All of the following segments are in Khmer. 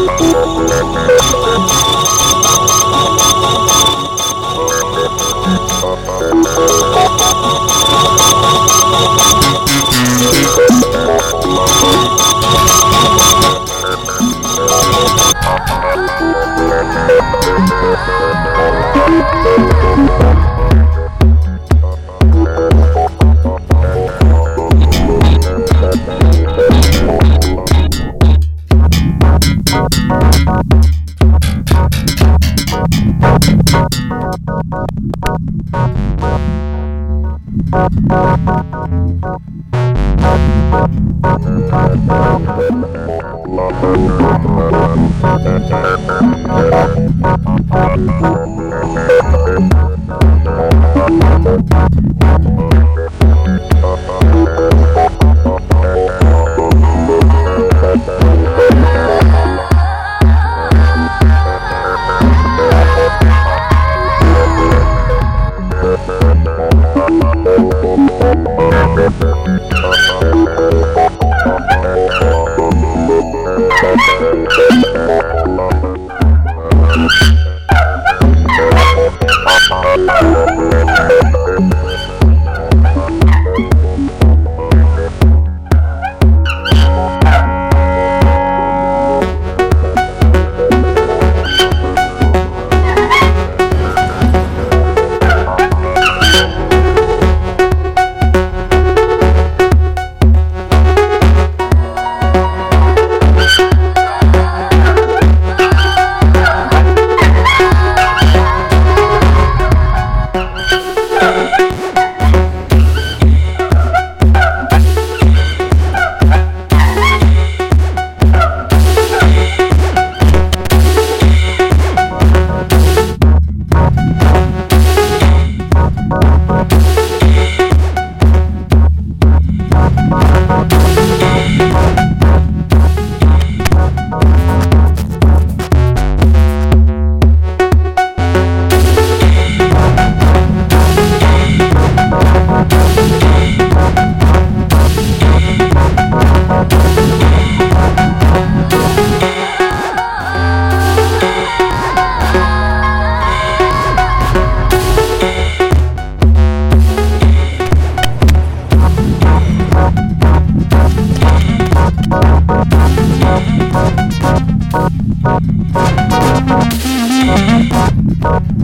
Oh, Thank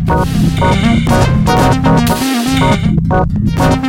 Thank you.